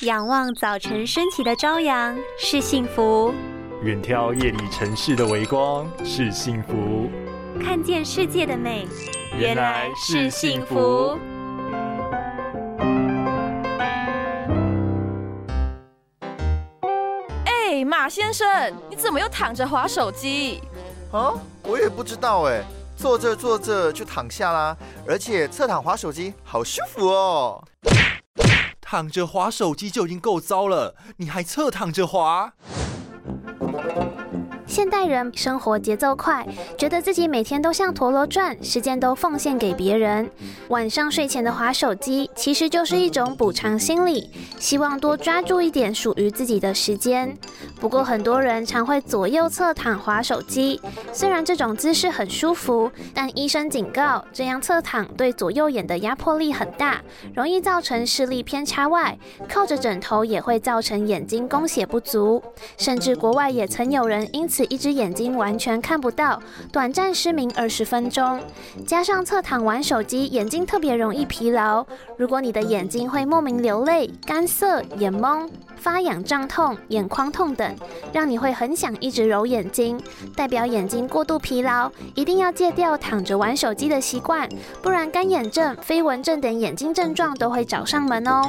仰望早晨升起的朝阳是幸福，远眺夜里城市的微光是幸福，看见世界的美原来是幸福。哎，马先生，你怎么又躺着划手机？啊，我也不知道哎，坐着坐着就躺下啦，而且侧躺划手机好舒服哦。躺着滑手机就已经够糟了，你还侧躺着滑？现代人生活节奏快，觉得自己每天都像陀螺转，时间都奉献给别人。晚上睡前的划手机，其实就是一种补偿心理，希望多抓住一点属于自己的时间。不过很多人常会左右侧躺划手机，虽然这种姿势很舒服，但医生警告，这样侧躺对左右眼的压迫力很大，容易造成视力偏差。外，靠着枕头也会造成眼睛供血不足，甚至国外也曾有人因此一只眼睛完全看不到，短暂失明二十分钟，加上侧躺玩手机，眼睛特别容易疲劳。如果你的眼睛会莫名流泪、干涩、眼蒙、发痒、胀痛、眼眶痛等，让你会很想一直揉眼睛，代表眼睛过度疲劳，一定要戒掉躺着玩手机的习惯，不然干眼症、飞蚊症等眼睛症状都会找上门哦。